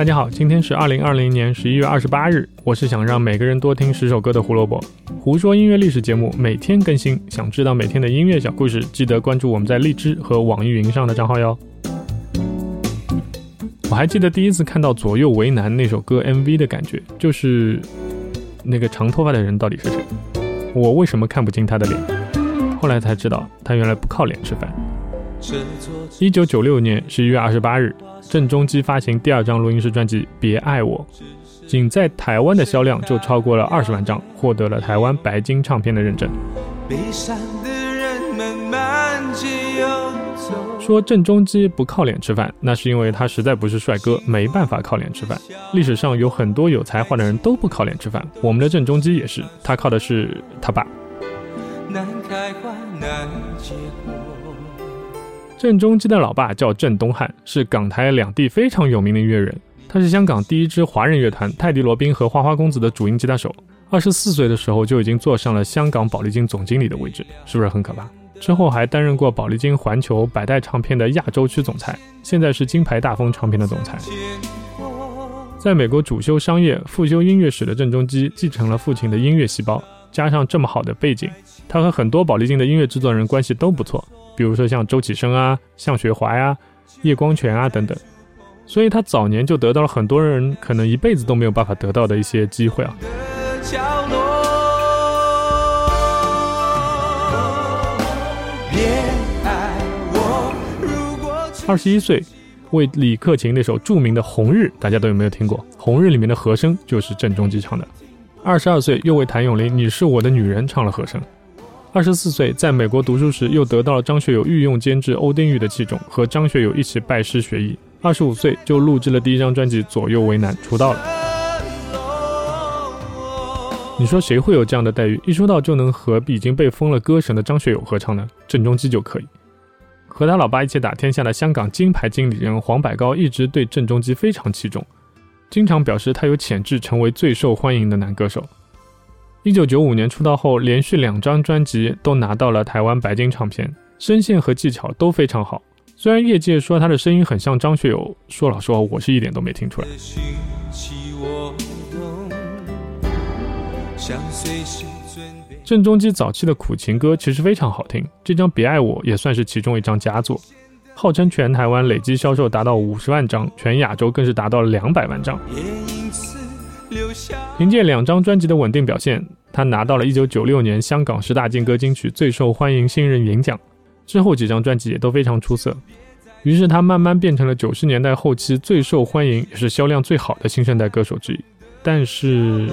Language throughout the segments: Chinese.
大家好，今天是二零二零年十一月二十八日。我是想让每个人多听十首歌的胡萝卜。胡说音乐历史节目每天更新，想知道每天的音乐小故事，记得关注我们在荔枝和网易云上的账号哟。我还记得第一次看到《左右为难》那首歌 MV 的感觉，就是那个长头发的人到底是谁？我为什么看不清他的脸？后来才知道，他原来不靠脸吃饭。一九九六年十一月二十八日，郑中基发行第二张录音室专辑《别爱我》，仅在台湾的销量就超过了二十万张，获得了台湾白金唱片的认证。说郑中基不靠脸吃饭，那是因为他实在不是帅哥，没办法靠脸吃饭。历史上有很多有才华的人都不靠脸吃饭，我们的郑中基也是，他靠的是他爸。难开花难结果。郑中基的老爸叫郑东汉，是港台两地非常有名的音乐人。他是香港第一支华人乐团泰迪罗宾和花花公子的主音吉他手。二十四岁的时候就已经坐上了香港宝丽金总经理的位置，是不是很可怕？之后还担任过宝丽金环球百代唱片的亚洲区总裁，现在是金牌大风唱片的总裁。在美国主修商业、副修音乐史的郑中基，继承了父亲的音乐细胞，加上这么好的背景，他和很多宝丽金的音乐制作人关系都不错。比如说像周启生啊、向雪怀啊、叶光全啊等等，所以他早年就得到了很多人可能一辈子都没有办法得到的一些机会啊。二十一岁为李克勤那首著名的《红日》，大家都有没有听过？《红日》里面的和声就是郑中基唱的。二十二岁又为谭咏麟《你是我的女人》唱了和声。二十四岁，在美国读书时，又得到了张学友御用监制欧丁玉的器重，和张学友一起拜师学艺。二十五岁就录制了第一张专辑《左右为难》，出道了。你说谁会有这样的待遇？一出道就能和已经被封了歌神的张学友合唱呢？郑中基就可以。和他老爸一起打天下的香港金牌经理人黄百高一直对郑中基非常器重，经常表示他有潜质成为最受欢迎的男歌手。一九九五年出道后，连续两张专辑都拿到了台湾白金唱片，声线和技巧都非常好。虽然业界说他的声音很像张学友，说老实话，我是一点都没听出来。郑中基早期的苦情歌其实非常好听，这张《别爱我》也算是其中一张佳作，号称全台湾累计销售达到五十万张，全亚洲更是达到了两百万张。凭借两张专辑的稳定表现，他拿到了一九九六年香港十大劲歌金曲最受欢迎新人银奖。之后几张专辑也都非常出色，于是他慢慢变成了九十年代后期最受欢迎也是销量最好的新生代歌手之一。但是，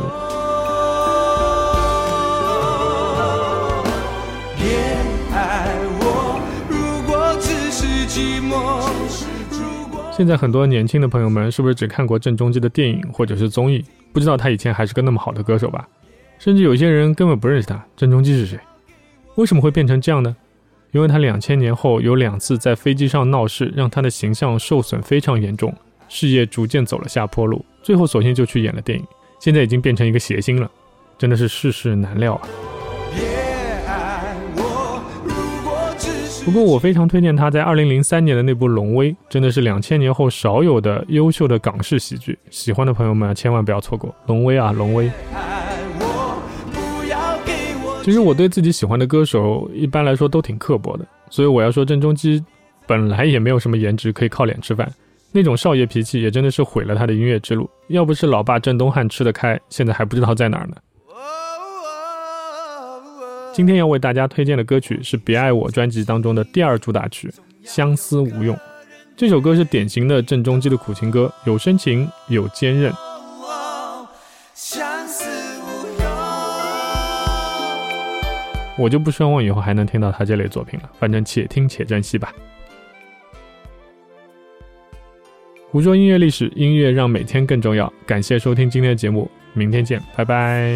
现在很多年轻的朋友们是不是只看过郑中基的电影或者是综艺？不知道他以前还是个那么好的歌手吧，甚至有些人根本不认识他。郑中基是谁？为什么会变成这样呢？因为他两千年后有两次在飞机上闹事，让他的形象受损非常严重，事业逐渐走了下坡路，最后索性就去演了电影，现在已经变成一个谐星了，真的是世事难料啊。不过我非常推荐他在二零零三年的那部《龙威》，真的是两千年后少有的优秀的港式喜剧，喜欢的朋友们千万不要错过《龙威》啊，《龙威》。其实我对自己喜欢的歌手一般来说都挺刻薄的，所以我要说郑中基本来也没有什么颜值可以靠脸吃饭，那种少爷脾气也真的是毁了他的音乐之路。要不是老爸郑东汉吃得开，现在还不知道在哪儿呢。今天要为大家推荐的歌曲是《别爱我》专辑当中的第二主打曲《相思无用》。这首歌是典型的郑中基的苦情歌，有深情，有坚韧。我就不奢望以后还能听到他这类作品了，反正且听且珍惜吧。胡说音乐历史，音乐让每天更重要。感谢收听今天的节目，明天见，拜拜。